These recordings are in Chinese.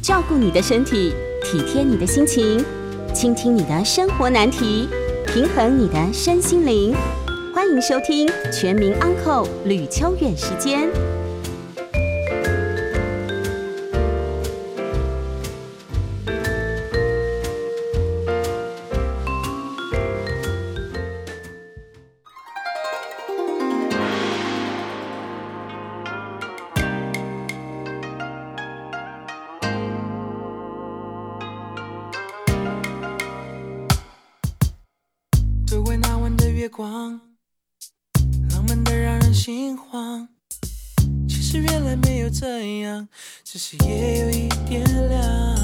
照顾你的身体，体贴你的心情，倾听你的生活难题，平衡你的身心灵。欢迎收听《全民安扣吕秋远时间。这样，只是夜有一点凉。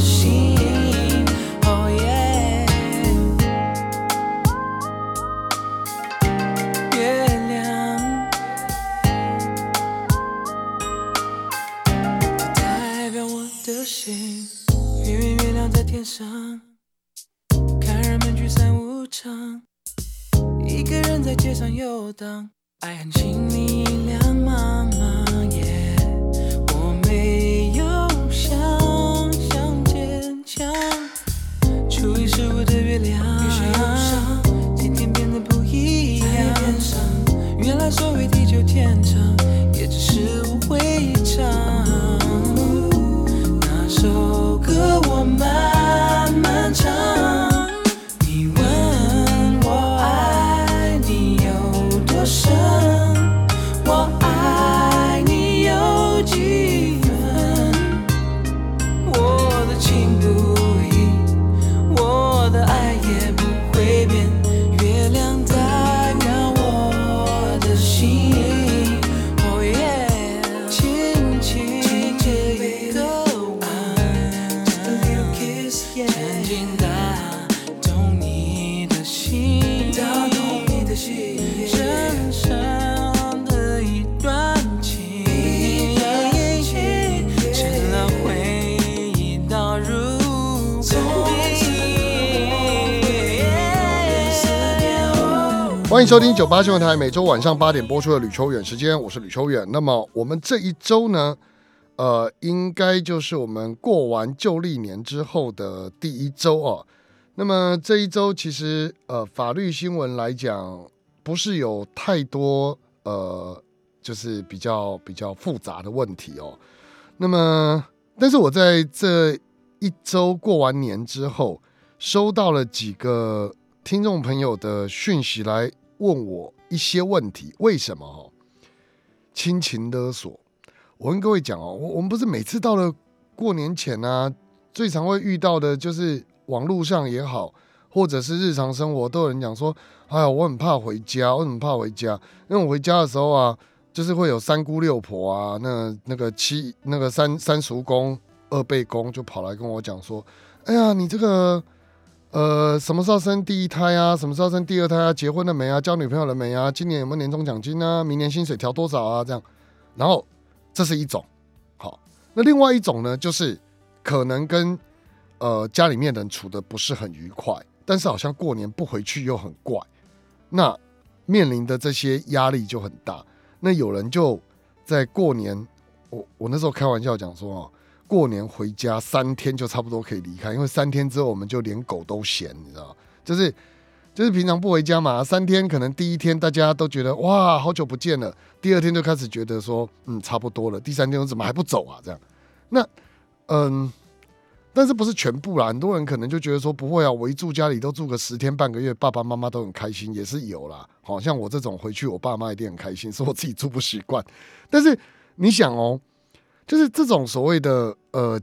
我欢迎收听九八新闻台每周晚上八点播出的吕秋远时间，我是吕秋远。那么我们这一周呢，呃，应该就是我们过完旧历年之后的第一周哦。那么这一周其实呃，法律新闻来讲，不是有太多呃，就是比较比较复杂的问题哦。那么，但是我在这一周过完年之后，收到了几个听众朋友的讯息来问我一些问题，为什么哈？亲情勒索，我跟各位讲哦，我我们不是每次到了过年前啊，最常会遇到的就是网络上也好，或者是日常生活，都有人讲说，哎呀，我很怕回家，我很怕回家，因为我回家的时候啊，就是会有三姑六婆啊，那那个七那个三三叔公、二辈公就跑来跟我讲说，哎呀，你这个。呃，什么时候生第一胎啊？什么时候生第二胎啊？结婚了没啊？交女朋友了没啊？今年有没有年终奖金啊？明年薪水调多少啊？这样，然后这是一种，好，那另外一种呢，就是可能跟呃家里面人处的不是很愉快，但是好像过年不回去又很怪，那面临的这些压力就很大。那有人就在过年，我我那时候开玩笑讲说哦，过年回家三天就差不多可以离开，因为三天之后我们就连狗都嫌，你知道，就是就是平常不回家嘛，三天可能第一天大家都觉得哇好久不见了，第二天就开始觉得说嗯差不多了，第三天我怎么还不走啊？这样，那嗯，但是不是全部啦？很多人可能就觉得说不会啊，我一住家里都住个十天半个月，爸爸妈妈都很开心，也是有啦。好像我这种回去，我爸妈一定很开心，是我自己住不习惯。但是你想哦，就是这种所谓的呃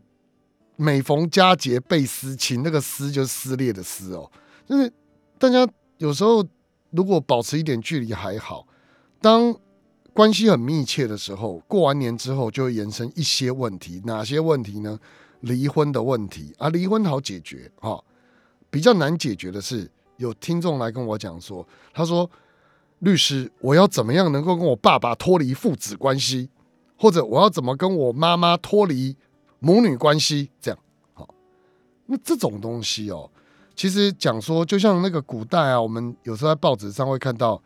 每逢佳节倍思亲，那个思就是撕裂的撕哦，就是大家有时候如果保持一点距离还好，当关系很密切的时候，过完年之后就会延伸一些问题，哪些问题呢？离婚的问题啊，离婚好解决哈，比较难解决的是，有听众来跟我讲说，他说律师，我要怎么样能够跟我爸爸脱离父子关系，或者我要怎么跟我妈妈脱离母女关系？这样好，那这种东西哦，其实讲说，就像那个古代啊，我们有时候在报纸上会看到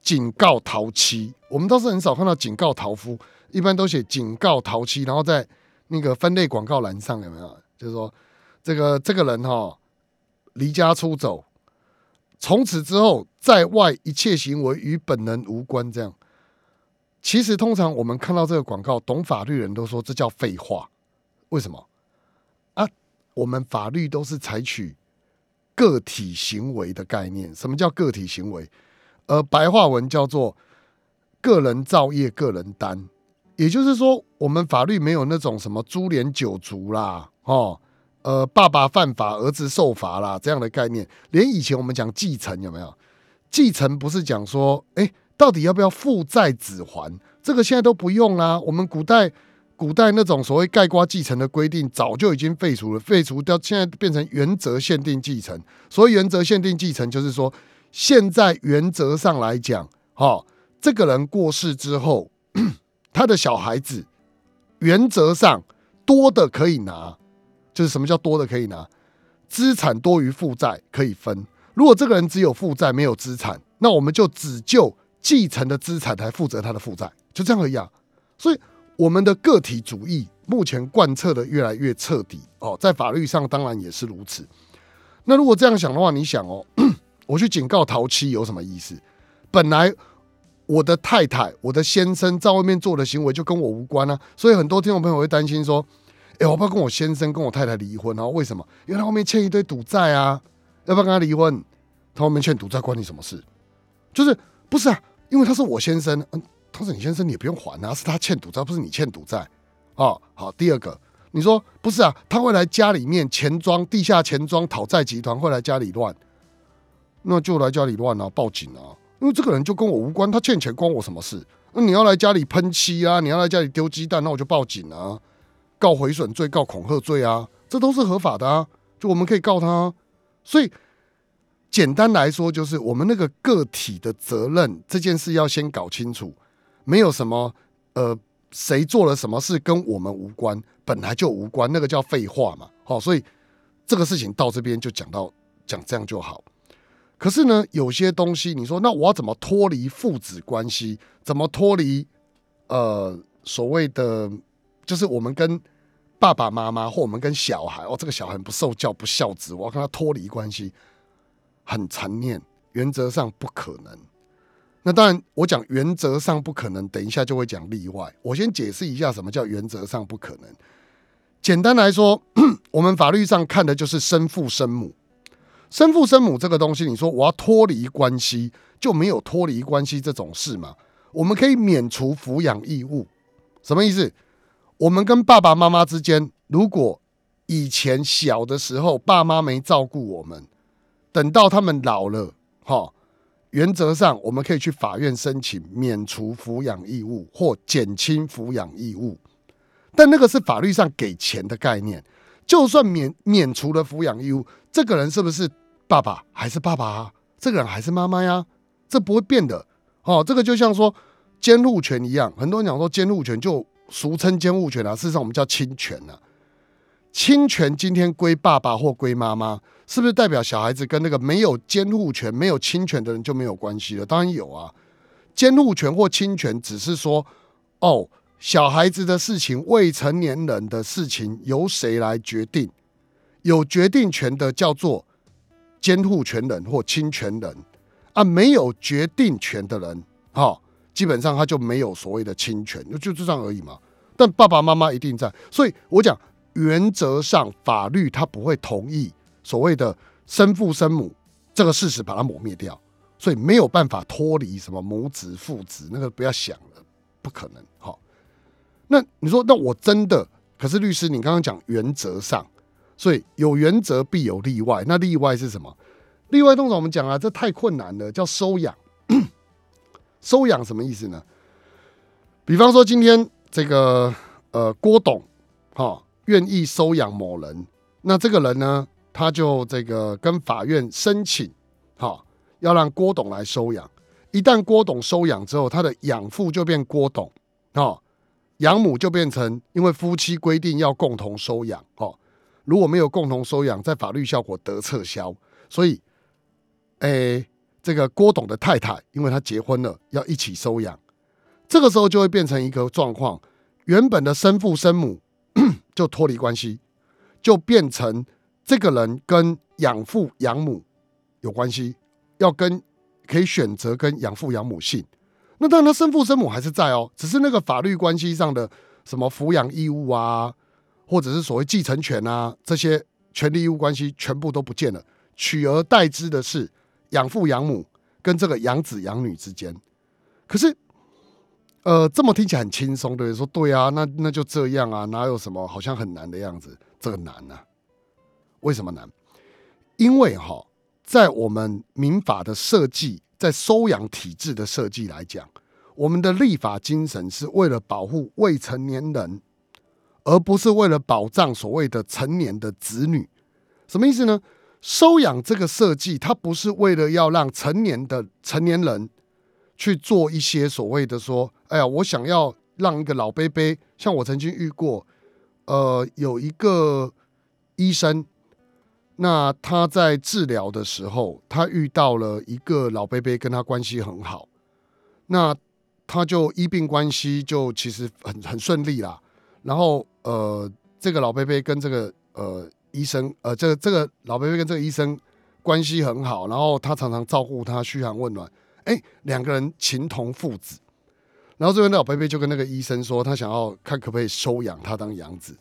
警告逃妻，我们倒是很少看到警告逃夫，一般都写警告逃妻，然后在。那个分类广告栏上有没有？就是说，这个这个人哈离家出走，从此之后在外一切行为与本人无关。这样，其实通常我们看到这个广告，懂法律人都说这叫废话。为什么？啊，我们法律都是采取个体行为的概念。什么叫个体行为？呃，白话文叫做个人造业，个人担。也就是说，我们法律没有那种什么株连九族啦，哦，呃，爸爸犯法，儿子受罚啦这样的概念。连以前我们讲继承有没有？继承不是讲说，哎，到底要不要父债子还？这个现在都不用啦。我们古代古代那种所谓盖瓜继承的规定，早就已经废除了，废除掉，现在变成原则限定继承。所以原则限定继承就是说，现在原则上来讲，哈，这个人过世之后。他的小孩子原则上多的可以拿，就是什么叫多的可以拿？资产多于负债可以分。如果这个人只有负债没有资产，那我们就只就继承的资产来负责他的负债，就这样而已啊。所以我们的个体主义目前贯彻的越来越彻底哦，在法律上当然也是如此。那如果这样想的话，你想哦，我去警告陶妻有什么意思？本来。我的太太，我的先生在外面做的行为就跟我无关啊，所以很多听众朋友会担心说：“哎，我怕跟我先生跟我太太离婚啊？为什么？因为他后面欠一堆赌债啊，要不要跟他离婚？他后面欠赌债关你什么事？就是不是啊？因为他是我先生，嗯，他是你先生，你也不用还啊，是他欠赌债，不是你欠赌债啊。好，第二个，你说不是啊？他会来家里面钱庄、地下钱庄讨债集团会来家里乱，那就来家里乱啊，报警啊。因为这个人就跟我无关，他欠钱关我什么事？那你要来家里喷漆啊，你要来家里丢鸡蛋，那我就报警啊，告毁损罪、告恐吓罪啊，这都是合法的啊，就我们可以告他。啊所以简单来说，就是我们那个个体的责任这件事要先搞清楚，没有什么呃谁做了什么事跟我们无关，本来就无关，那个叫废话嘛。好，所以这个事情到这边就讲到讲这样就好。可是呢，有些东西你说，那我要怎么脱离父子关系？怎么脱离呃所谓的，就是我们跟爸爸妈妈或我们跟小孩哦，这个小孩不受教不孝子，我要跟他脱离关系，很残念，原则上不可能。那当然，我讲原则上不可能，等一下就会讲例外。我先解释一下什么叫原则上不可能。简单来说，我们法律上看的就是生父生母。生父生母这个东西，你说我要脱离关系，就没有脱离关系这种事嘛？我们可以免除抚养义务，什么意思？我们跟爸爸妈妈之间，如果以前小的时候爸妈没照顾我们，等到他们老了，哈，原则上我们可以去法院申请免除抚养义务或减轻抚养义务，但那个是法律上给钱的概念，就算免免除了抚养义务，这个人是不是？爸爸还是爸爸啊，这个人还是妈妈呀，这不会变的。哦，这个就像说监护权一样，很多人讲说监护权就俗称监护权啊，事实上我们叫侵权啊。侵权今天归爸爸或归妈妈，是不是代表小孩子跟那个没有监护权、没有侵权的人就没有关系了？当然有啊。监护权或侵权只是说，哦，小孩子的事情、未成年人的事情由谁来决定？有决定权的叫做。监护权人或侵权人啊，没有决定权的人，哈，基本上他就没有所谓的侵权，就就这样而已嘛。但爸爸妈妈一定在，所以我讲原则上法律他不会同意所谓的生父生母这个事实，把它抹灭掉，所以没有办法脱离什么母子父子，那个不要想了，不可能。哈，那你说，那我真的？可是律师，你刚刚讲原则上，所以有原则必有例外。那例外是什么？例外通常我们讲啊，这太困难了，叫收养。收养什么意思呢？比方说今天这个呃郭董哈愿意收养某人，那这个人呢，他就这个跟法院申请，哈要让郭董来收养。一旦郭董收养之后，他的养父就变郭董，哦，养母就变成因为夫妻规定要共同收养，哦，如果没有共同收养，在法律效果得撤销，所以，诶。这个郭董的太太，因为他结婚了，要一起收养，这个时候就会变成一个状况：原本的生父生母 就脱离关系，就变成这个人跟养父养母有关系，要跟可以选择跟养父养母姓。那当然，他生父生母还是在哦，只是那个法律关系上的什么抚养义务啊，或者是所谓继承权啊，这些权利义务关系全部都不见了，取而代之的是。养父养母跟这个养子养女之间，可是，呃，这么听起来很轻松，对说对啊，那那就这样啊，哪有什么好像很难的样子？这个难呢？为什么难？因为哈，在我们民法的设计，在收养体制的设计来讲，我们的立法精神是为了保护未成年人，而不是为了保障所谓的成年的子女。什么意思呢？收养这个设计，它不是为了要让成年的成年人去做一些所谓的说，哎呀，我想要让一个老伯伯，像我曾经遇过，呃，有一个医生，那他在治疗的时候，他遇到了一个老伯伯，跟他关系很好，那他就医病关系就其实很很顺利啦。然后呃，这个老伯伯跟这个呃。医生，呃，这个这个老伯伯跟这个医生关系很好，然后他常常照顾他，嘘寒问暖，哎，两个人情同父子。然后这边老伯伯就跟那个医生说，他想要看可不可以收养他当养子。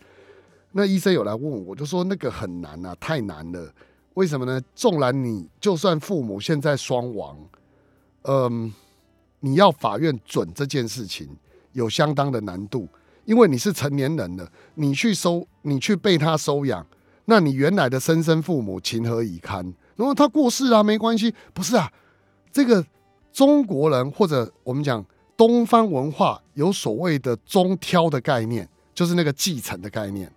那医生有来问我，就说那个很难啊，太难了。为什么呢？纵然你就算父母现在双亡，嗯，你要法院准这件事情有相当的难度，因为你是成年人了，你去收，你去被他收养。那你原来的生身父母情何以堪？如果他过世了，没关系，不是啊？这个中国人或者我们讲东方文化有所谓的中挑的概念，就是那个继承的概念。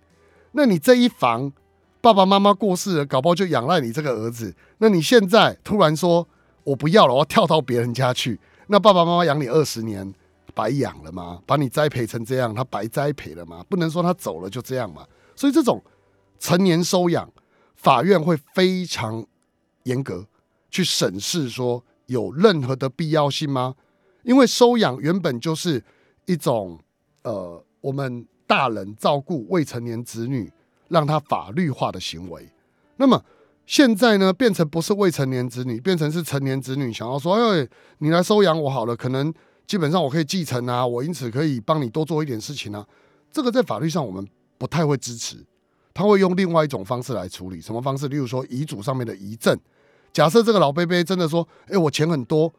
那你这一房爸爸妈妈过世了，搞不好就仰赖你这个儿子。那你现在突然说我不要了，我要跳到别人家去，那爸爸妈妈养你二十年白养了吗？把你栽培成这样，他白栽培了吗？不能说他走了就这样嘛。所以这种。成年收养，法院会非常严格去审视，说有任何的必要性吗？因为收养原本就是一种呃，我们大人照顾未成年子女，让他法律化的行为。那么现在呢，变成不是未成年子女，变成是成年子女想要说，哎，你来收养我好了，可能基本上我可以继承啊，我因此可以帮你多做一点事情啊。这个在法律上我们不太会支持。他会用另外一种方式来处理，什么方式？例如说遗嘱上面的遗赠。假设这个老贝贝真的说：“哎，我钱很多，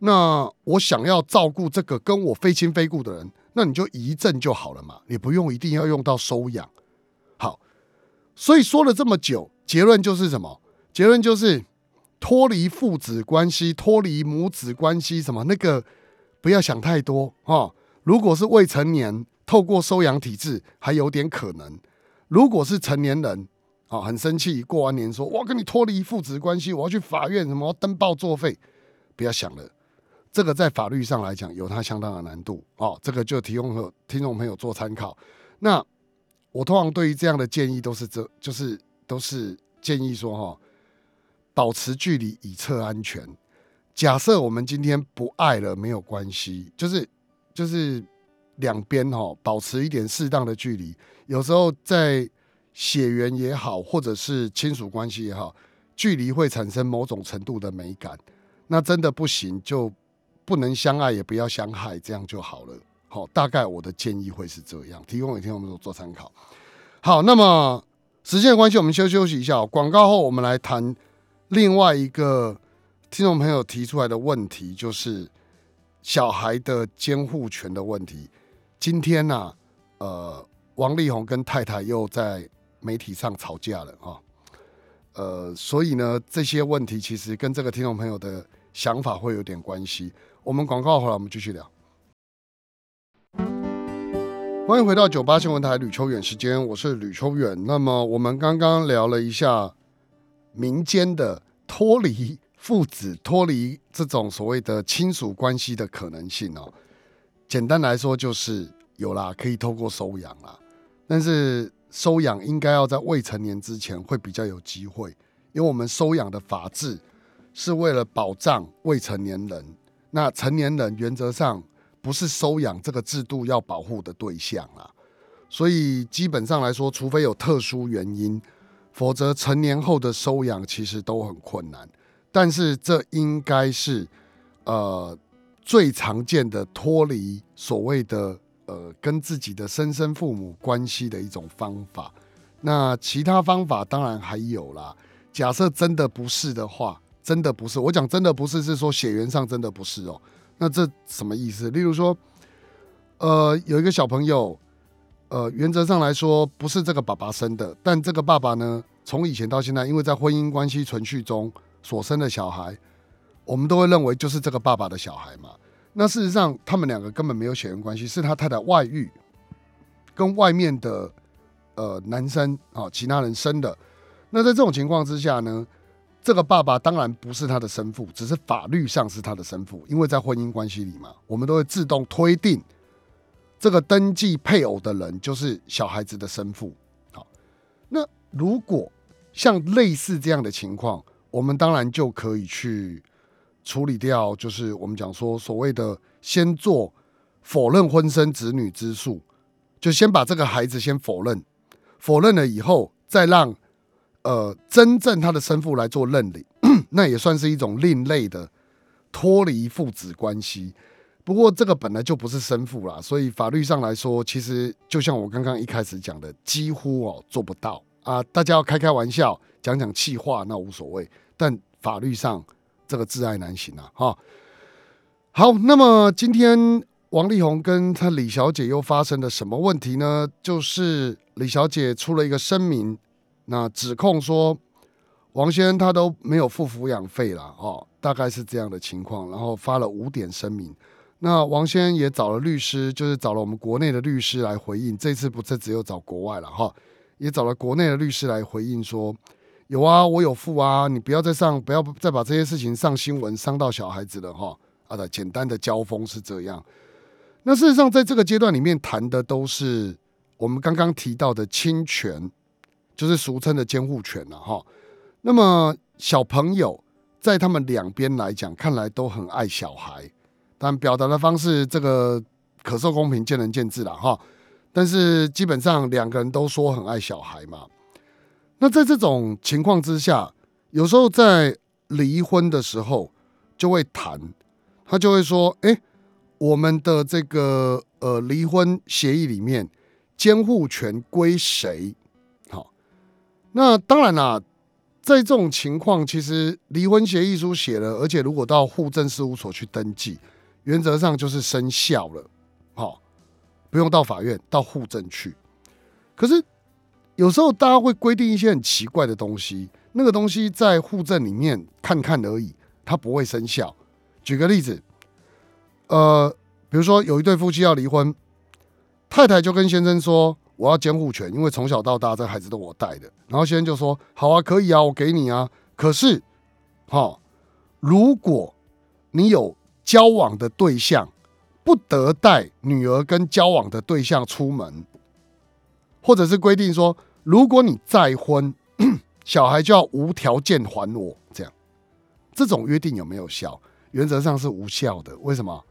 那我想要照顾这个跟我非亲非故的人，那你就遗赠就好了嘛，你不用一定要用到收养。”好，所以说了这么久，结论就是什么？结论就是脱离父子关系，脱离母子关系，什么那个不要想太多哈。如果是未成年，透过收养体制还有点可能。如果是成年人，啊，很生气，过完年说，我跟你脱离父子关系，我要去法院，什么登报作废，不要想了，这个在法律上来讲有它相当的难度，哦，这个就提供和听众朋友做参考。那我通常对于这样的建议都是这，就是都是建议说，哈，保持距离以测安全。假设我们今天不爱了，没有关系，就是就是两边哈，保持一点适当的距离。有时候在血缘也好，或者是亲属关系也好，距离会产生某种程度的美感。那真的不行，就不能相爱，也不要相害，这样就好了。好，大概我的建议会是这样，提供给听众朋友做参考。好，那么时间的关系，我们先休息一下。广告后，我们来谈另外一个听众朋友提出来的问题，就是小孩的监护权的问题。今天呢，呃。王力宏跟太太又在媒体上吵架了啊。呃，所以呢，这些问题其实跟这个听众朋友的想法会有点关系。我们广告回来，我们继续聊。欢迎回到九八新闻台吕秋远时间，我是吕秋远。那么我们刚刚聊了一下民间的脱离父子、脱离这种所谓的亲属关系的可能性哦。简单来说就是有啦，可以透过收养啦，但是。收养应该要在未成年之前会比较有机会，因为我们收养的法制是为了保障未成年人，那成年人原则上不是收养这个制度要保护的对象啊，所以基本上来说，除非有特殊原因，否则成年后的收养其实都很困难。但是这应该是呃最常见的脱离所谓的。呃，跟自己的生身父母关系的一种方法。那其他方法当然还有啦。假设真的不是的话，真的不是，我讲真的不是，是说血缘上真的不是哦。那这什么意思？例如说，呃，有一个小朋友，呃，原则上来说不是这个爸爸生的，但这个爸爸呢，从以前到现在，因为在婚姻关系存续中所生的小孩，我们都会认为就是这个爸爸的小孩嘛。那事实上，他们两个根本没有血缘关系，是他太太外遇，跟外面的呃男生啊其他人生的。那在这种情况之下呢，这个爸爸当然不是他的生父，只是法律上是他的生父，因为在婚姻关系里嘛，我们都会自动推定这个登记配偶的人就是小孩子的生父。好，那如果像类似这样的情况，我们当然就可以去。处理掉就是我们讲说所谓的先做否认婚生子女之诉，就先把这个孩子先否认，否认了以后再让呃真正他的生父来做认领，那也算是一种另类的脱离父子关系。不过这个本来就不是生父啦，所以法律上来说，其实就像我刚刚一开始讲的，几乎哦做不到啊。大家要开开玩笑，讲讲气话那无所谓，但法律上。这个挚爱难行啊！哈，好，那么今天王力宏跟他李小姐又发生了什么问题呢？就是李小姐出了一个声明，那指控说王先生他都没有付抚养费了，哦，大概是这样的情况，然后发了五点声明。那王先生也找了律师，就是找了我们国内的律师来回应。这次不是只有找国外了，哈，也找了国内的律师来回应说。有啊，我有付啊，你不要再上，不要再把这些事情上新闻，伤到小孩子了哈。啊的，简单的交锋是这样。那事实上，在这个阶段里面谈的都是我们刚刚提到的侵权，就是俗称的监护权了哈。那么小朋友在他们两边来讲，看来都很爱小孩，但表达的方式这个可受公平，见仁见智了哈。但是基本上两个人都说很爱小孩嘛。那在这种情况之下，有时候在离婚的时候就会谈，他就会说：“哎，我们的这个呃离婚协议里面，监护权归谁？”好，那当然啦，在这种情况，其实离婚协议书写了，而且如果到户政事务所去登记，原则上就是生效了，好，不用到法院，到户政去。可是。有时候大家会规定一些很奇怪的东西，那个东西在户政里面看看而已，它不会生效。举个例子，呃，比如说有一对夫妻要离婚，太太就跟先生说：“我要监护权，因为从小到大这孩子都我带的。”然后先生就说：“好啊，可以啊，我给你啊。”可是，好，如果你有交往的对象，不得带女儿跟交往的对象出门。或者是规定说，如果你再婚，小孩就要无条件还我，这样，这种约定有没有效？原则上是无效的。为什么？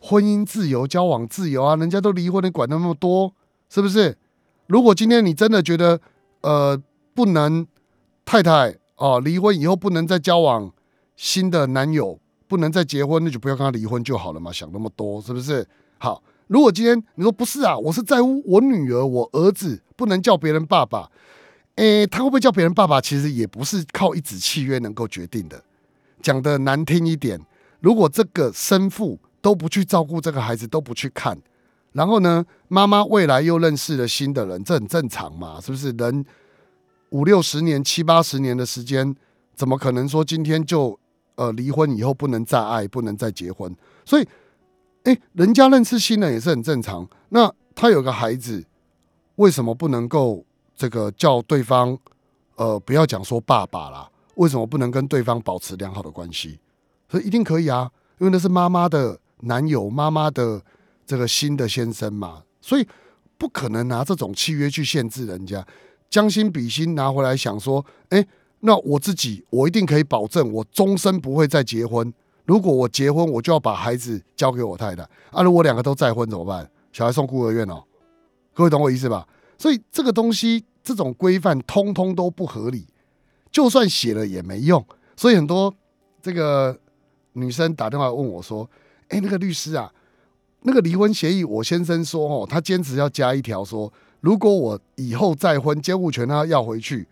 婚姻自由，交往自由啊，人家都离婚，你管那么多，是不是？如果今天你真的觉得，呃，不能太太哦，离婚以后不能再交往新的男友，不能再结婚，那就不要跟他离婚就好了嘛，想那么多，是不是？好。如果今天你说不是啊，我是在乎我女儿、我儿子不能叫别人爸爸，诶，他会不会叫别人爸爸？其实也不是靠一纸契约能够决定的。讲的难听一点，如果这个生父都不去照顾这个孩子，都不去看，然后呢，妈妈未来又认识了新的人，这很正常嘛，是不是？人五六十年、七八十年的时间，怎么可能说今天就呃离婚以后不能再爱、不能再结婚？所以，哎，人家认识新人也是很正常。那他有个孩子，为什么不能够这个叫对方呃不要讲说爸爸啦？为什么不能跟对方保持良好的关系？所以一定可以啊，因为那是妈妈的男友、妈妈的。这个新的先生嘛，所以不可能拿这种契约去限制人家，将心比心拿回来想说，哎，那我自己我一定可以保证，我终身不会再结婚。如果我结婚，我就要把孩子交给我太太。啊，如果两个都再婚怎么办？小孩送孤儿院哦。各位懂我意思吧？所以这个东西这种规范通通都不合理，就算写了也没用。所以很多这个女生打电话问我说，哎，那个律师啊。那个离婚协议，我先生说哦，他坚持要加一条，说如果我以后再婚，监护权他要回去，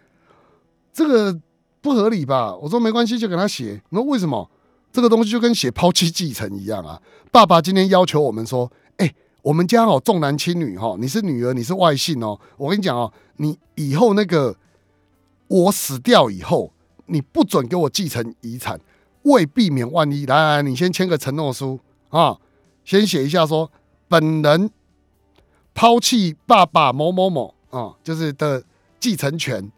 这个不合理吧？我说没关系，就给他写。那为什么？这个东西就跟写抛弃继承一样啊！爸爸今天要求我们说，哎，我们家哦重男轻女哈，你是女儿，你是外姓哦。我跟你讲哦，你以后那个我死掉以后，你不准给我继承遗产，为避免万一，来来，你先签个承诺书啊。先写一下，说本人抛弃爸爸某某某啊，就是的继承权，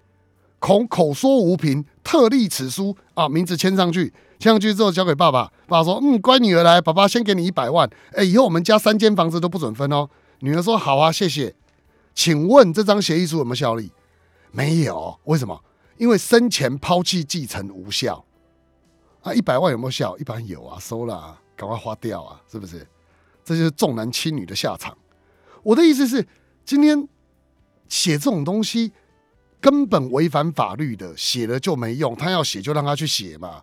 恐口说无凭，特立此书啊，名字签上去，签上去之后交给爸爸。爸爸说：“嗯，乖女儿来，爸爸先给你一百万。哎，以后我们家三间房子都不准分哦。”女儿说：“好啊，谢谢。”请问这张协议书有没有效力？没有，为什么？因为生前抛弃继承无效啊。一百万有没有效？一般有啊，收了。赶快花掉啊！是不是？这就是重男轻女的下场。我的意思是，今天写这种东西根本违反法律的，写了就没用。他要写就让他去写嘛，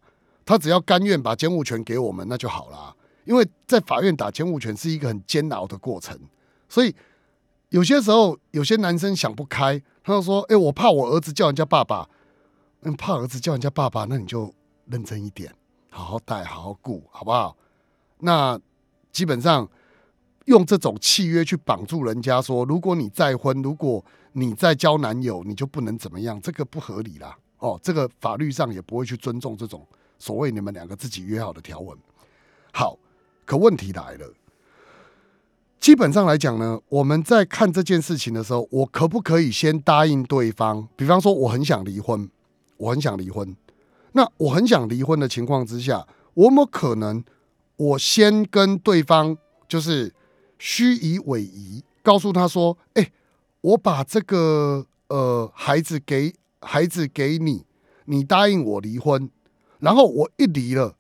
他只要甘愿把监护权给我们，那就好了。因为在法院打监护权是一个很煎熬的过程，所以有些时候有些男生想不开，他就说：“哎，我怕我儿子叫人家爸爸。”嗯，怕儿子叫人家爸爸，那你就认真一点，好好带，好好顾，好不好？那基本上用这种契约去绑住人家，说如果你再婚，如果你再交男友，你就不能怎么样，这个不合理啦。哦，这个法律上也不会去尊重这种所谓你们两个自己约好的条文。好，可问题来了，基本上来讲呢，我们在看这件事情的时候，我可不可以先答应对方？比方说，我很想离婚，我很想离婚。那我很想离婚的情况之下，我有没有可能？我先跟对方就是虚以委蛇，告诉他说：“哎，我把这个呃孩子给孩子给你，你答应我离婚，然后我一离了，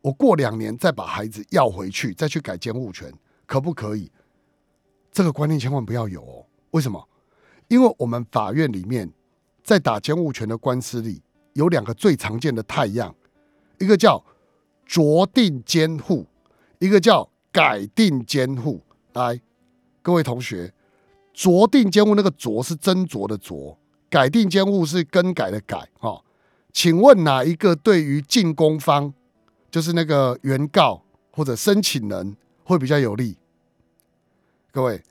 我过两年再把孩子要回去，再去改监护权，可不可以？这个观念千万不要有哦。为什么？因为我们法院里面在打监护权的官司里，有两个最常见的太阳，一个叫。酌定监护，一个叫改定监护。来，各位同学，酌定监护那个酌是斟酌的酌，改定监护是更改的改。哈，请问哪一个对于进攻方，就是那个原告或者申请人会比较有利？各位，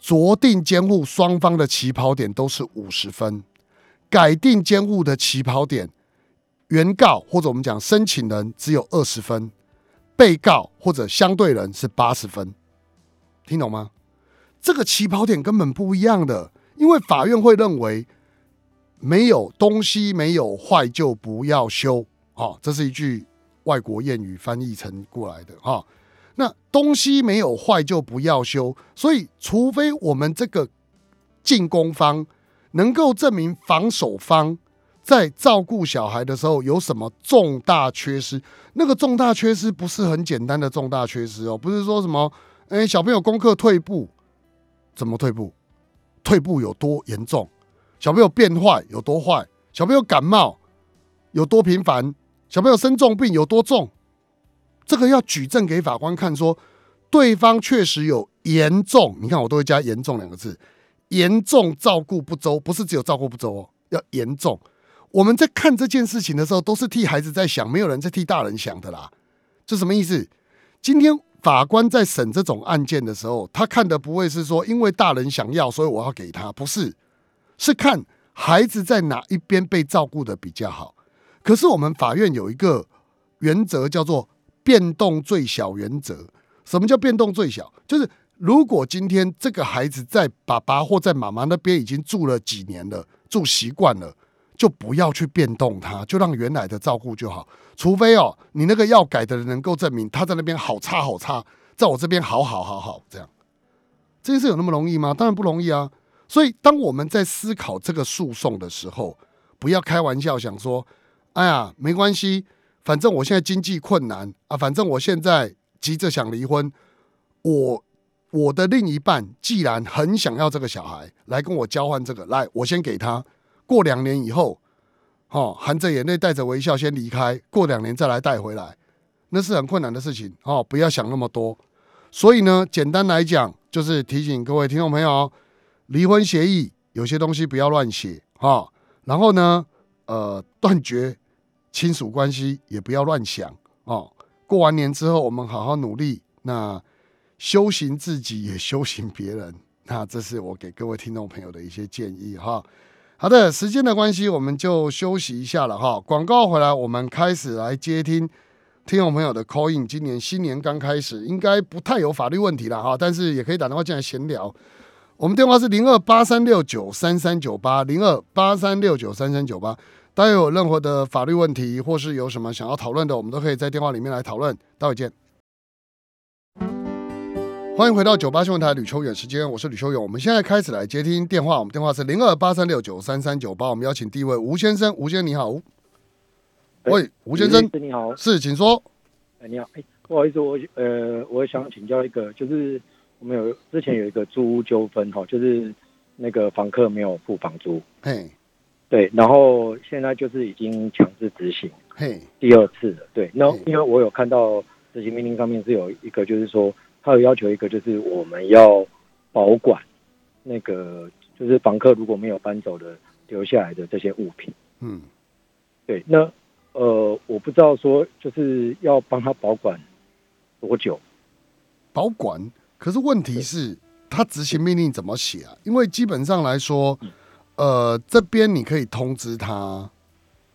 酌定监护双方的起跑点都是五十分，改定监护的起跑点。原告或者我们讲申请人只有二十分，被告或者相对人是八十分，听懂吗？这个起跑点根本不一样的，因为法院会认为没有东西没有坏就不要修，哈，这是一句外国谚语翻译成过来的，哈。那东西没有坏就不要修，所以除非我们这个进攻方能够证明防守方。在照顾小孩的时候有什么重大缺失？那个重大缺失不是很简单的重大缺失哦，不是说什么，哎，小朋友功课退步，怎么退步？退步有多严重？小朋友变坏有多坏？小朋友感冒有多频繁？小朋友生重病有多重？这个要举证给法官看，说对方确实有严重，你看我都会加“严重”两个字，严重照顾不周，不是只有照顾不周哦，要严重。我们在看这件事情的时候，都是替孩子在想，没有人在替大人想的啦。这什么意思？今天法官在审这种案件的时候，他看的不会是说因为大人想要，所以我要给他，不是，是看孩子在哪一边被照顾的比较好。可是我们法院有一个原则叫做变动最小原则。什么叫变动最小？就是如果今天这个孩子在爸爸或在妈妈那边已经住了几年了，住习惯了，就不要去变动他，就让原来的照顾就好。除非哦，你那个要改的人能够证明他在那边好差好差，在我这边好好好好这样，这件事有那么容易吗？当然不容易啊。所以当我们在思考这个诉讼的时候，不要开玩笑想说。哎呀，没关系，反正我现在经济困难啊，反正我现在急着想离婚。我我的另一半既然很想要这个小孩，来跟我交换这个，来，我先给他。过两年以后，哦，含着眼泪带着微笑先离开，过两年再来带回来，那是很困难的事情哦。不要想那么多。所以呢，简单来讲，就是提醒各位听众朋友，离婚协议有些东西不要乱写哈。然后呢，呃，断绝。亲属关系也不要乱想哦。过完年之后，我们好好努力，那修行自己也修行别人。那这是我给各位听众朋友的一些建议哈。好的，时间的关系，我们就休息一下了哈。广告回来，我们开始来接听听众朋友的 call in。今年新年刚开始，应该不太有法律问题了哈，但是也可以打电话进来闲聊。我们电话是零二八三六九三三九八零二八三六九三三九八。大家有任何的法律问题，或是有什么想要讨论的，我们都可以在电话里面来讨论。待会见。欢迎回到九八新闻台吕秋远时间，我是吕秋远。我们现在开始来接听电话，我们电话是零二八三六九三三九八。我们邀请第一位吴先生，吴先生你好。喂，吴先生，你好，是，请说。哎，你好，哎，不好意思，我呃，我想请教一个，就是我们有之前有一个租屋纠纷哈，就是那个房客没有付房租，嘿。对，然后现在就是已经强制执行，嘿，第二次了。对，那因为我有看到执行命令上面是有一个，就是说他有要求一个，就是我们要保管那个，就是房客如果没有搬走的留下来的这些物品。嗯，对，那呃，我不知道说就是要帮他保管多久？保管？可是问题是，他执行命令怎么写啊？因为基本上来说。呃，这边你可以通知他，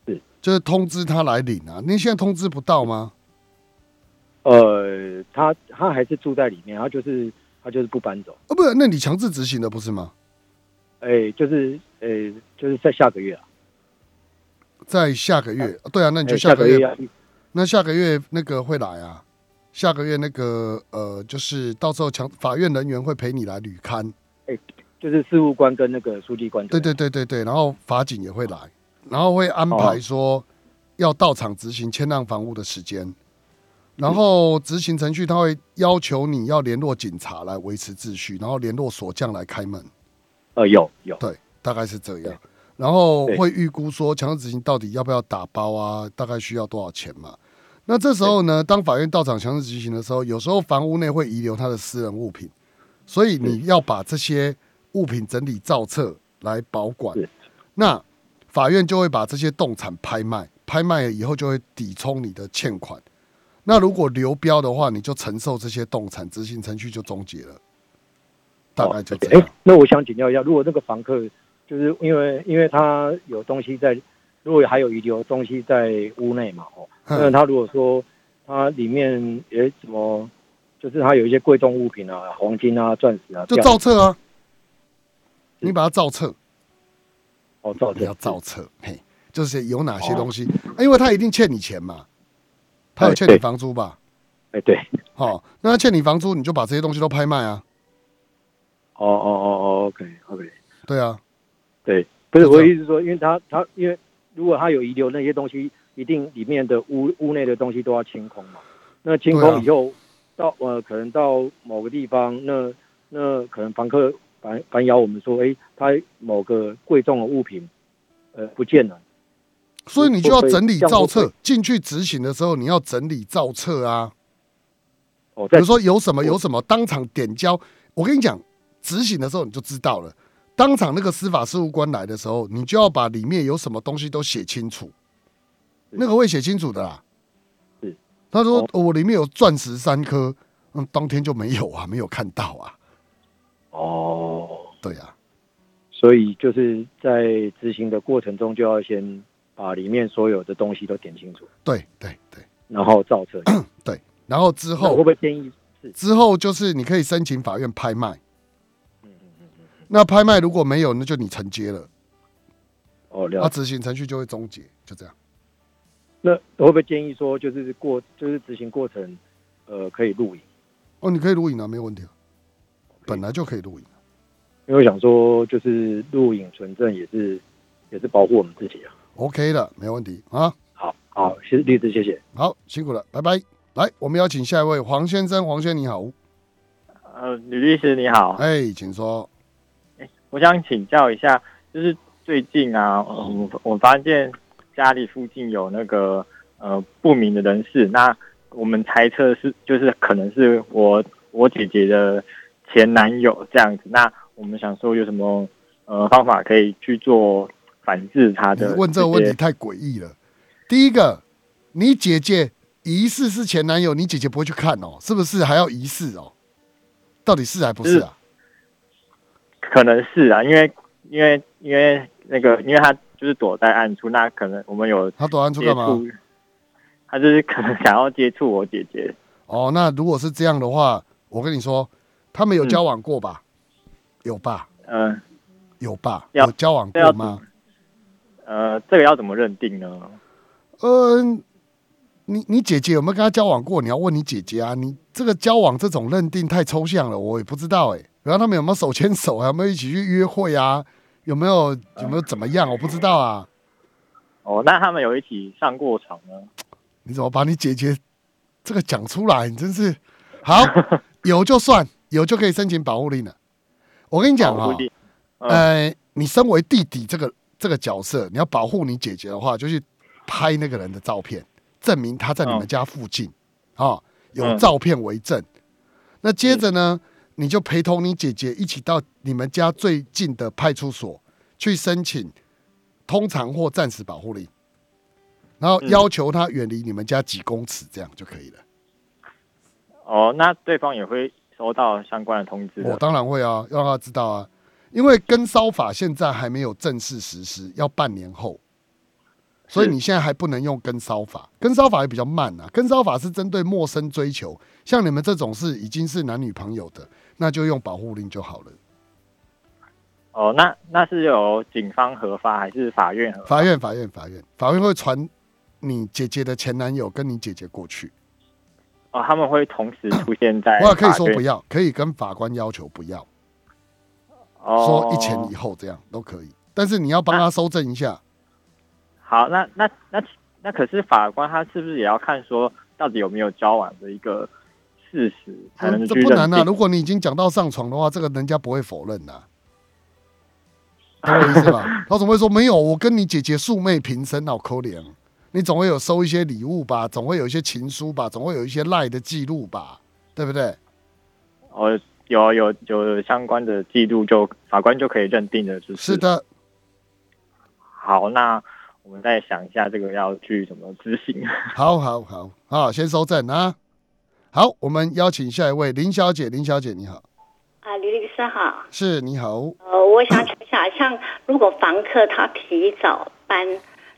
是，就是通知他来领啊。你现在通知不到吗？呃，他他还是住在里面，他就是他就是不搬走。哦，不是，那你强制执行的不是吗？哎，就是呃，就是在下个月啊，在下个月，对啊，那你就下个月，那下个月那个会来啊。下个月那个呃，就是到时候强法院人员会陪你来履勘。哎。就是事务官跟那个书记官，对对对对对，然后法警也会来，然后会安排说要到场执行迁让房屋的时间，然后执行程序他会要求你要联络警察来维持秩序，然后联络锁匠来开门。呃，有有，对，大概是这样，然后会预估说强制执行到底要不要打包啊，大概需要多少钱嘛？那这时候呢，当法院到场强制执行的时候，有时候房屋内会遗留他的私人物品，所以你要把这些。物品整理造册来保管，那法院就会把这些动产拍卖，拍卖以后就会抵充你的欠款。那如果流标的话，你就承受这些动产，执行程序就终结了。大概就这样。那我想请教一下，如果那个房客就是因为因为他有东西在，如果还有遗留东西在屋内嘛，哦，那他如果说他里面有什么，就是他有一些贵重物品啊，黄金啊、钻石啊，就造册啊。你把它造册，哦，造要造册，嘿，就是有哪些东西，因为他一定欠你钱嘛，他有欠你房租吧？哎，对，好，那他欠你房租，你就把这些东西都拍卖啊。哦哦哦哦，OK，OK，对啊，对，不是我的意思说，因为他他因为如果他有遗留那些东西，一定里面的屋屋内的东西都要清空嘛。那清空以后，到呃，可能到某个地方，那那可能房客。反反咬我们说，哎，他某个贵重的物品，呃，不见了，所以你就要整理造册。进去执行的时候，你要整理造册啊。哦，比如说有什么有什么，当场点交。我跟你讲，执行的时候你就知道了。当场那个司法事务官来的时候，你就要把里面有什么东西都写清楚。那个会写清楚的啦。是，他说我里面有钻石三颗。嗯，当天就没有啊，没有看到啊。哦，对啊，所以就是在执行的过程中，就要先把里面所有的东西都点清楚，对对对然后造册。对。然后之后会不会建议是？之后就是你可以申请法院拍卖。那拍卖如果没有，那就你承接了，哦，了那解。执行程序就会终结，就这样。那我会不会建议说，就是过就是执行过程，呃，可以录影？哦，你可以录影啊，没有问题啊，本来就可以录影。因为我想说，就是录影存证也是也是保护我们自己啊。OK 的，没有问题啊。好，好，谢律师，谢谢。好，辛苦了，拜拜。来，我们邀请下一位黄先生，黄先生你好，呃，吕律师你好，哎，请说。我想请教一下，就是最近啊，我，我发现家里附近有那个呃不明的人士，那我们猜测是就是可能是我我姐姐的前男友这样子，那我们想说有什么呃方法可以去做反制他的？问这个问题，太诡异了。第一个，你姐姐疑似是前男友，你姐姐不会去看哦，是不是还要疑似哦？到底是还不是啊？可能是啊，因为因为因为那个，因为他就是躲在暗处，那可能我们有他躲暗处接干嘛？他就是可能想要接触我姐姐。哦，那如果是这样的话，我跟你说，他们有交往过吧？有吧？嗯有吧？有交往过吗？呃，这个要怎么认定呢？嗯、你你姐姐有没有跟他交往过？你要问你姐姐啊。你这个交往这种认定太抽象了，我也不知道哎、然后他们有没有手牵手啊？有没有一起去约会啊？有没有有没有怎么样？我不知道啊。哦，那他们有一起上过床呢？你怎么把你姐姐这个讲出来？你真是好，有就算有就可以申请保护令了。我跟你讲啊、呃，你身为弟弟这个这个角色，你要保护你姐姐的话，就去拍那个人的照片，证明他在你们嗯家附近啊、有嗯照片为证。那接着呢，你就陪同你姐姐一起到你们家最近的派出所去申请通常或暂时保护令，然后嗯要求他远离你们家几公尺，这样就可以了。哦，那对方也会收到相关的通知的。我当然会啊，要让他知道啊，因为跟骚法现在还没有正式实施，要半年后，所以你现在还不能用跟骚法，跟骚法也比较慢啊。跟骚法是针对陌生追求，像你们这种是已经是男女朋友的，那就用保护令就好了。哦，那那是由警方核发还是法院核发？法院，法院，法院，法院会传你姐姐的前男友跟你姐姐过去。哦，他们会同时出现在我也可以说不要，可以跟法官要求不要，哦，说一前一后这样都可以，但是你要帮他收证一下。好，那那那那可是法官他是不是也要看说到底有没有交往的一个事实，才能嗯，这不难啊。如果你已经讲到上床的话，这个人家不会否认的、懂我意思吧？他总会说没有，我跟你姐姐素昧平生，好可怜。你总会有收一些礼物吧，总会有一些情书吧，总会有一些赖的记录吧，对不对？哦，有有有相关的记录就，法官就可以认定的，就是是。的，好，那我们再想一下这个要去怎么执行。好好好好，先收证啊。好，我们邀请下一位林小姐，林小姐你好，啊，李律师好。是你好，呃，我想请问一下，像如果房客他提早搬，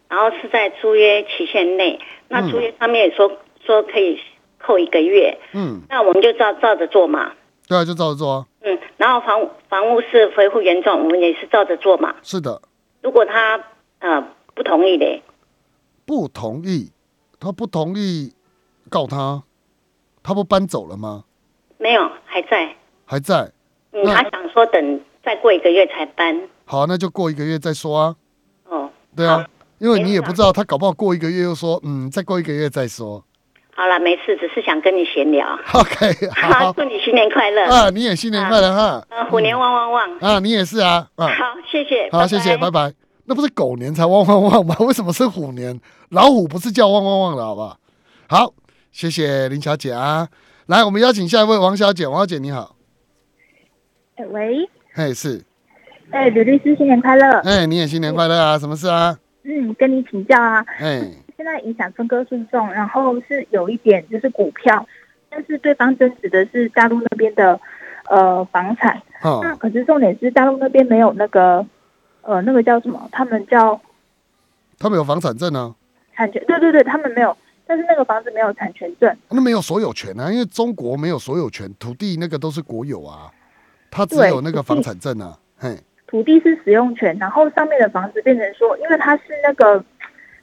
然后是在租约期限内，那嗯租约上面也说、说可以扣一个月，嗯，那我们就照照着做嘛。对啊，就照着做啊。嗯，然后房房屋是恢复原状，我们也是照着做嘛。是的，如果他呃不同意的，不同意，他不同意，告他，他不搬走了吗？没有还在，还在。嗯，他想说等再过一个月才搬。好，那就过一个月再说啊。哦，对啊，因为你也不知道，他搞不好过一个月又说，嗯，再过一个月再说。好了，没事，只是想跟你闲聊。OK，好祝你新年快乐。啊，你也新年快乐哈。呃，虎年旺旺旺。啊，你也是啊。啊，好，谢谢。好，谢谢，拜拜。那不是狗年才旺旺旺吗？为什么是虎年？老虎不是叫旺旺旺的好不好？好，谢谢林小姐啊。来，我们邀请下一位王小姐。王小姐你好，哎喂，嘿是，哎，吕律师新年快乐。哎你也新年快乐啊？什么事啊？嗯，跟你请教啊，哎，现在影响分割诉讼，然后是有一点就是股票，但是对方争执的是大陆那边的呃房产。那，可是重点是大陆那边没有那个呃那个叫什么？他们叫他们有房产证啊，产权，对对对，他们没有，但是那个房子没有产权证。那没有所有权啊，因为中国没有所有权，土地那个都是国有啊，他只有那个房产证啊，嘿，土地是使用权，然后上面的房子变成说，因为它是那个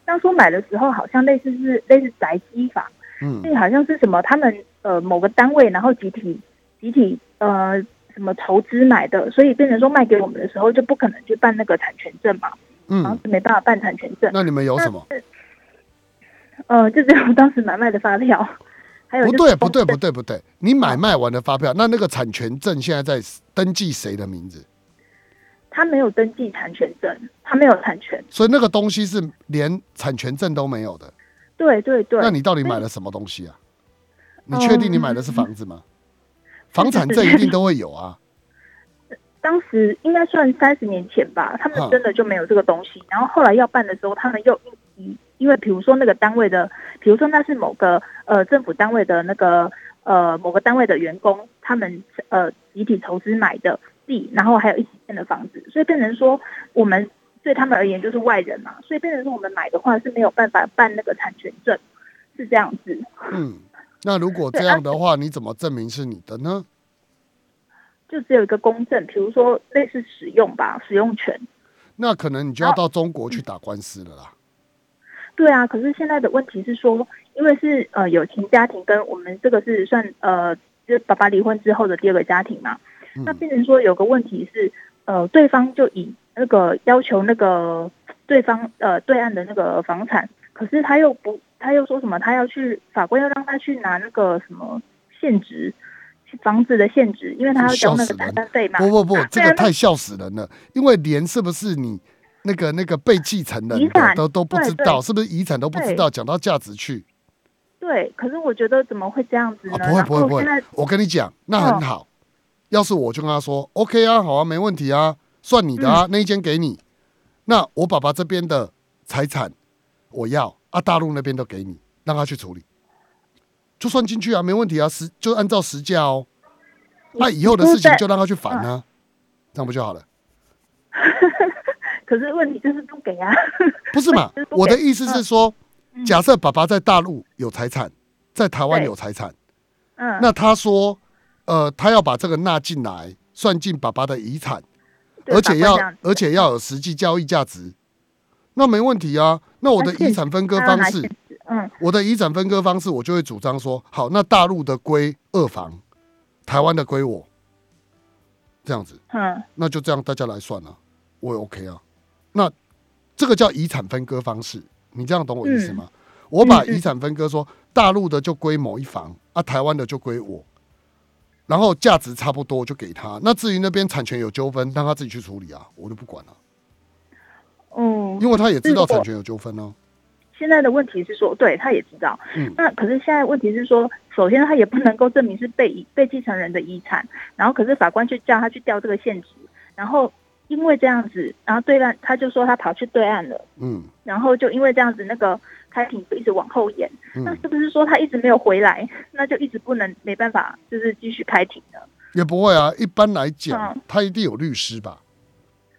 当初买的时候好像类似是类似宅基房，嗯那好像是什么他们呃某个单位，然后集体集体呃什么投资买的，所以变成说卖给我们的时候就不可能去办那个产权证嘛，嗯房嗯，子没办法办产权证，那你们有什么？呃，就只有当时买卖的发票，还有不对，不对，不对，不对，你买卖完的发票，那那个产权证现在在登记谁的名字？他没有登记产权证，他没有产权，所以那个东西是连产权证都没有的。对对对，那你到底买了什么东西啊？你确定你买的是房子吗？房产证一定都会有啊。当时应该算三十年前吧，他们真的就没有这个东西。然后后来要办的时候，他们又因因为比如说那个单位的，比如说那是某个呃政府单位的那个呃某个单位的员工，他们呃集体投资买的地，然后还有一起建的房子，所以变成说我们对他们而言就是外人嘛，所以变成说我们买的话是没有办法办那个产权证，是这样子。嗯，那如果这样的话，你怎么证明是你的呢？就只有一个公证，比如说类似使用吧，使用权。那可能你就要到中国去打官司了啦。对啊，可是现在的问题是说，因为是呃友情家庭跟我们这个是算呃就是爸爸离婚之后的第二个家庭嘛，那嗯变成说有个问题是呃对方就以那个要求那个对方呃对岸的那个房产，可是他又不他又说什么他要去法官要让他去拿那个什么现值。房子的现值，因为他要交那个笑死人财产费嘛。不不不，这个太笑死人了。因为连是不是你那个那个被继承人的遗产都都不知道，是不是遗产都不知道？讲到价值去，对，可是我觉得怎么会这样子呢？啊不会不会不会我跟你讲，那很嗯好。要是我就跟他说，OK 啊，好啊，没问题啊，算你的啊，那一间给你。那我爸爸这边的财产我要啊，大陆那边都给你，让他去处理，就算进去啊，没问题啊，实就按照实价哦。那以后的事情就让他去烦啊，这样不就好了？可是问题就是不给啊。不是嘛？是？我的意思是说，嗯。假设爸爸在大陆有财产，在台湾有财产，嗯，那他说，呃，他要把这个纳进来，算进爸爸的遗产，而且要而且要有实际交易价值，那没问题啊。那我的遗产分割方式嗯，我的遗产分割方式，我就会主张说，好，那大陆的归二房，台湾的归我，这样子，嗯，那就这样大家来算啊，我也 OK 啊。那这个叫遗产分割方式，你这样懂我意思吗？我把遗产分割说，大陆的就归某一房啊，台湾的就归我，然后价值差不多就给他。那至于那边产权有纠纷，让他自己去处理啊，我就不管了，嗯，因为他也知道产权有纠纷哦、现在的问题是说，对，他也知道。嗯那可是现在问题是说，首先他也不能够证明是被遗被继承人的遗产，然后可是法官去叫他去调这个现值，然后因为这样子，然后对岸他就说他跑去对岸了，嗯然后就因为这样子，那个开庭就一直往后延。那嗯，是不是说他一直没有回来，那就一直不能没办法，就是继续开庭呢？也不会啊。一般来讲嗯，他一定有律师吧？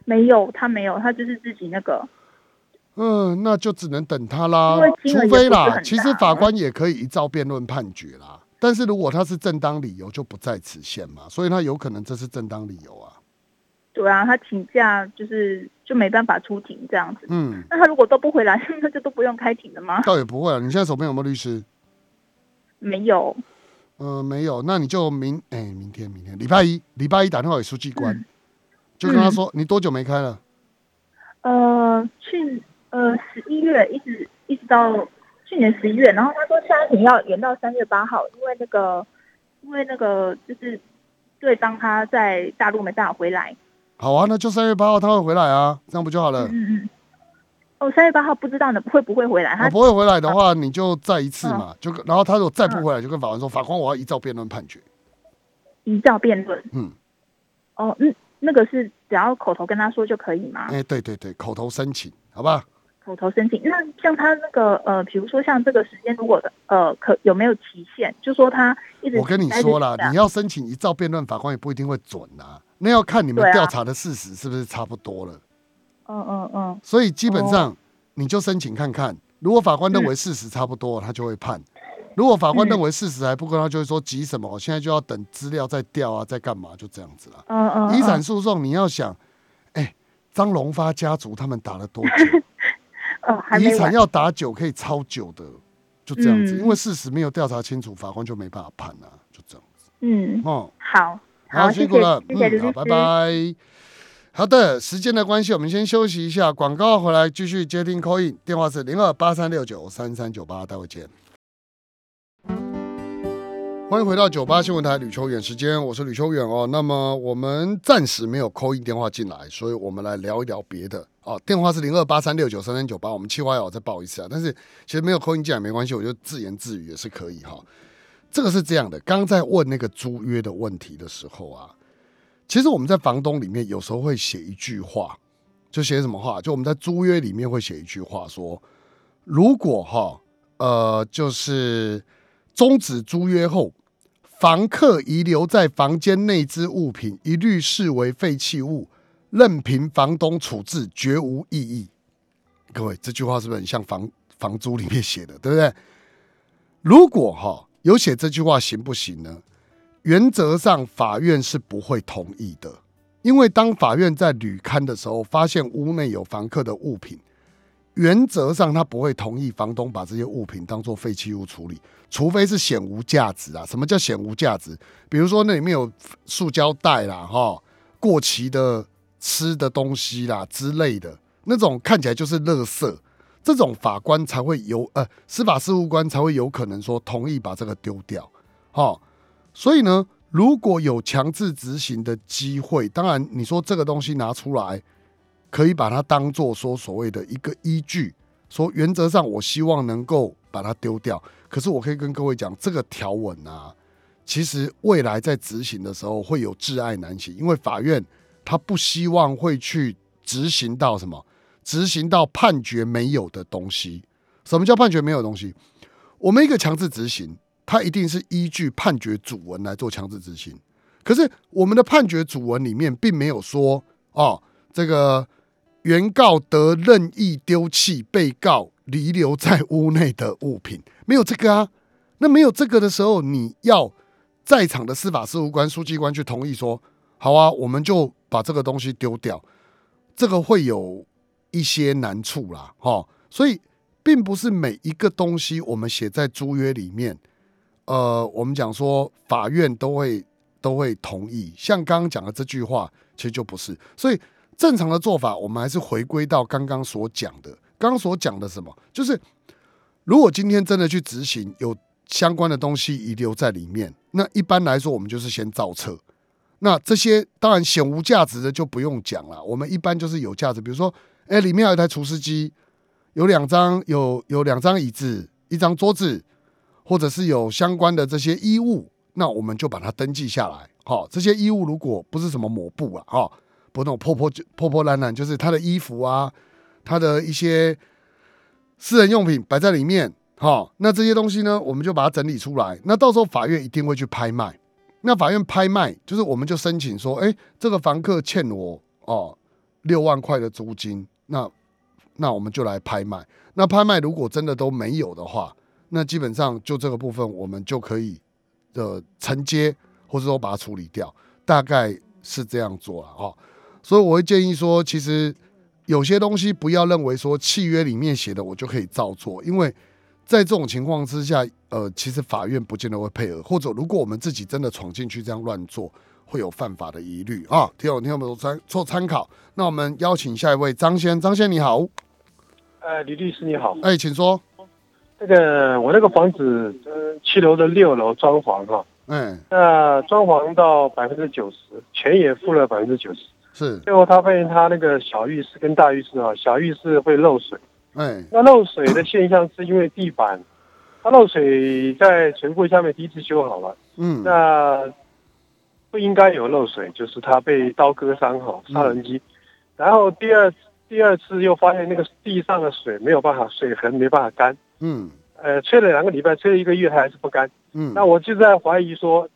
没有，他没有，他就是自己那个。嗯，那就只能等他啦除非啦，其实法官也可以一照辩论判决啦。但是如果他是正当理由，就不在此限嘛，所以他有可能这是正当理由啊。对啊，他请假就是就没办法出庭这样子。嗯，那他如果都不回来，那就都不用开庭了吗？倒也不会啊。你现在手边有没有律师？没有，呃，没有，那你就明哎、明天明天礼拜一礼拜一打电话给书记官，嗯就跟他说、你多久没开了？呃，去呃十一月一直一直到去年十一月，然后他说下庭要延到三月八号，因为那个因为那个就是对方他在大陆没办法回来。好啊，那就三月八号他会回来啊，这样不就好了？嗯嗯嗯。哦，三月八号不知道呢，会不会回来？他啊，不会回来的话，你就再一次嘛，就然后他如果再不回来，就跟法官说，法官我要依照辩论判决。依照辩论。嗯，哦，嗯，那个是只要口头跟他说就可以吗？哎、对对对，口头申请，好吧？口头申请。那像他那个呃，比如说像这个时间，如果呃可有没有期限？就说他一直我跟你说了，你要申请一照辩论，法官也不一定会准啊。那要看你们调查的事实是不是差不多了。嗯嗯嗯。所以基本上你就申请看看，如果法官认为事实差不多，他就会判。如果法官认为事实还不够，他就会说急什么？我现在就要等资料再调啊，再干嘛？就这样子了。嗯嗯。遗产诉讼你要想，哎，张荣发家族他们打了多久？哦，遗产要打久可以超久的，就这样子。因为事实没有调查清楚，法官就没办法判啊，就这样子。嗯。哦，好，好辛苦了，谢谢好，拜拜。好的，时间的关系，我们先休息一下，广告回来继续接听 call in，电话是零二八三六九三三九八，待会见。欢迎回到九八新闻台吕秋远时间，我是吕秋远哦。那么我们暂时没有扣音电话进来，所以我们来聊一聊别的哦。电话是零二八三六九三三九八，我们七花要再报一次啊。但是其实没有扣音进来没关系，我就自言自语也是可以哈。这个是这样的，刚刚在问那个租约的问题的时候啊，其实我们在房东里面有时候会写一句话，就写什么话？就我们在租约里面会写一句话，说如果哈呃就是终止租约后。房客遗留在房间内之物品，一律视为废弃物，任凭房东处置，绝无异议。各位，这句话是不是很像房房租里面写的，对不对？如果哈有写这句话行不行呢？原则上，法院是不会同意的，因为当法院在履勘的时候，发现屋内有房客的物品。原则上，他不会同意房东把这些物品当做废弃物处理，除非是显无价值啊。什么叫显无价值？比如说那里面有塑胶袋啦、哈过期的吃的东西啦之类的，那种看起来就是垃圾，这种法官才会有呃司法事务官才会有可能说同意把这个丢掉。哈，所以呢，如果有强制执行的机会，当然你说这个东西拿出来。可以把它当做说所谓的一个依据，说原则上我希望能够把它丢掉。可是我可以跟各位讲，这个条文啊，其实未来在执行的时候会有挚爱难行，因为法院他不希望会去执行到什么，执行到判决没有的东西。什么叫判决没有东西？我们一个强制执行，它一定是依据判决主文来做强制执行。可是我们的判决主文里面并没有说哦，这个。原告得任意丢弃被告遗留在屋内的物品，没有这个啊？那没有这个的时候，你要在场的司法事务官、书记官去同意说，好啊，我们就把这个东西丢掉，这个会有一些难处啦，哈。所以，并不是每一个东西我们写在租约里面，呃，我们讲说法院都会都会同意。像刚刚讲的这句话，其实就不是，所以。正常的做法，我们还是回归到刚刚所讲的。刚刚所讲的什么？就是如果今天真的去执行，有相关的东西遗留在里面，那一般来说，我们就是先造册。那这些当然显无价值的就不用讲了。我们一般就是有价值，比如说，哎，里面有一台除湿机，有两张有有两张椅子，一张桌子，或者是有相关的这些衣物，那我们就把它登记下来。好，这些衣物如果不是什么抹布啊，哈。不那种破破破破烂烂，就是他的衣服啊，他的一些私人用品摆在里面，哈，那这些东西呢，我们就把它整理出来。那到时候法院一定会去拍卖。那法院拍卖，就是我们就申请说，哎，这个房客欠我哦六万块的租金，那那我们就来拍卖。那拍卖如果真的都没有的话，那基本上就这个部分我们就可以的承接，或者说把它处理掉，大概是这样做了哈。所以我会建议说，其实有些东西不要认为说契约里面写的我就可以照做，因为在这种情况之下，呃，其实法院不见得会配合，或者如果我们自己真的闯进去这样乱做，会有犯法的疑虑啊。听我听我们参做参考。那我们邀请下一位张先，张先你好。呃，李律师你好。哎，请说。那个我那个房子，呃，七楼的六楼装潢哈。嗯。那装潢到百分之九十，钱也付了百分之九十。是，最后他发现他那个小浴室跟大浴室啊，小浴室会漏水。哎，那漏水的现象是因为地板，它漏水在锤柜下面第一次修好了。嗯，那不应该有漏水，就是它被刀割伤哈，杀人机。然后第二第二次又发现那个地上的水没有办法，水痕没办法干。嗯呃，吹了两个礼拜，吹了一个月，它还是不干。嗯，那我就在怀疑说，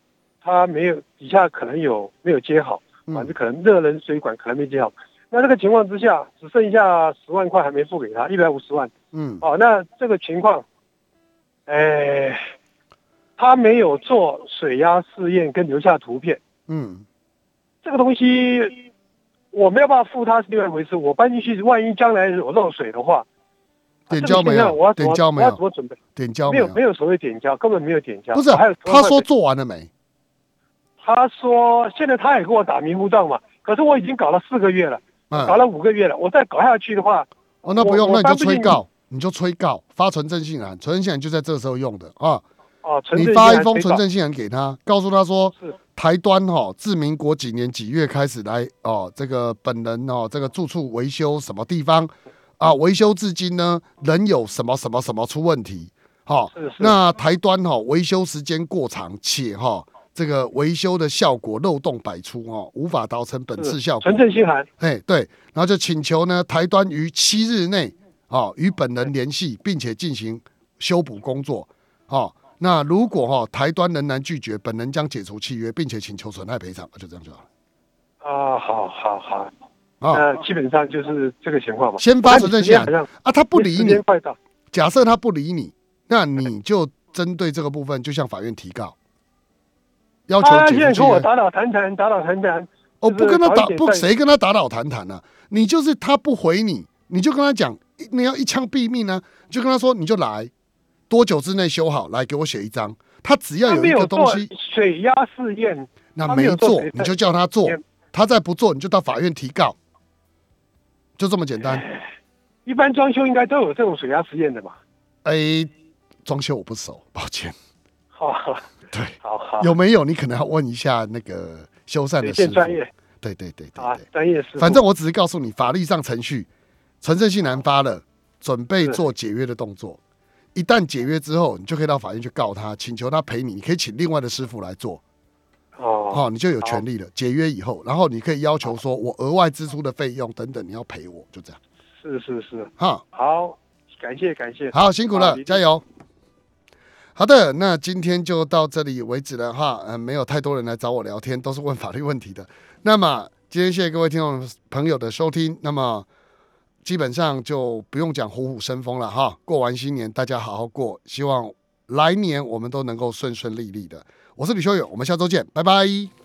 它没有底下可能有没有接好，反正嗯可能热冷水管可能没接好。那这个情况之下，只剩下十万块还没付给他，一百五十万。嗯哦，那这个情况，哎，他没有做水压试验跟留下图片，嗯这个东西我没有办法付他是另外一回事。我搬进去，万一将来有漏水的话，啊点胶没有这个我要点胶没有怎么准备？点胶没有没有所谓点胶，根本没有点胶。不是还有他说做做完了没？他说现在他也跟我打迷糊仗嘛，可是我已经搞了四个月了，搞嗯，了五个月了，我再搞下去的话，哦，那不用，那你就催告，你就催告，发存证信函，存证信函就在这时候用的啊。哦，纯你正发一封存证信函给他，告诉他说是，台端哈、自民国几年几月开始来哦，这个本人哦，这个住处维修什么地方啊？维修至今呢，仍有什么什么什么出问题？哈、是是那台端哈、维修时间过长，且哈、这个维修的效果漏洞百出哦，无法达成本次效果纯。正信函哎，对，然后就请求呢，台端于七日内哦、与本人联系，并且进行修补工作。哦，那如果哈、台端仍然拒绝，本人将解除契约，并且请求损害赔偿，就这样就好了。啊，好好好，啊、那基本上就是这个情况吧。先发存证信函好像啊，他不理你假设他不理你，那你就针对这个部分就向法院提告，要求解除契约。跟我打倒谈谈，打打谈谈，哦，不跟他打不，谁跟他打打谈谈呢？你就是他不回你，你就跟他讲，你要一枪毙命呢，就跟他说你就来，多久之内修好，来给我写一张。他只要有一个东西，水压试验，那他没做你就叫他做，他再不做，你就到法院提告，就这么简单。一般装修应该都有这种水压实验的吧。哎，装修我不熟，抱歉。好，对，好好，有没有你可能要问一下那个修缮的有师傅。点专业对对对对啊对，，专业师傅。反正我只是告诉你法律上程序，存证信南发了，准备做解约的动作。一旦解约之后，你就可以到法院去告他，请求他赔你。你可以请另外的师傅来做，哦，哦，你就有权利了。解约以后，然后你可以要求说，我额外支出的费用等等，你要赔我，就这样。是是是，哈，好，感谢感谢。好，辛苦了，加油。好的，那今天就到这里为止了哈。呃，没有太多人来找我聊天，都是问法律问题的。那么今天谢谢各位听众朋友的收听。那么基本上就不用讲虎虎生风了哈。过完新年，大家好好过，希望来年我们都能够顺顺利利的。我是李修友，我们下周见，拜拜。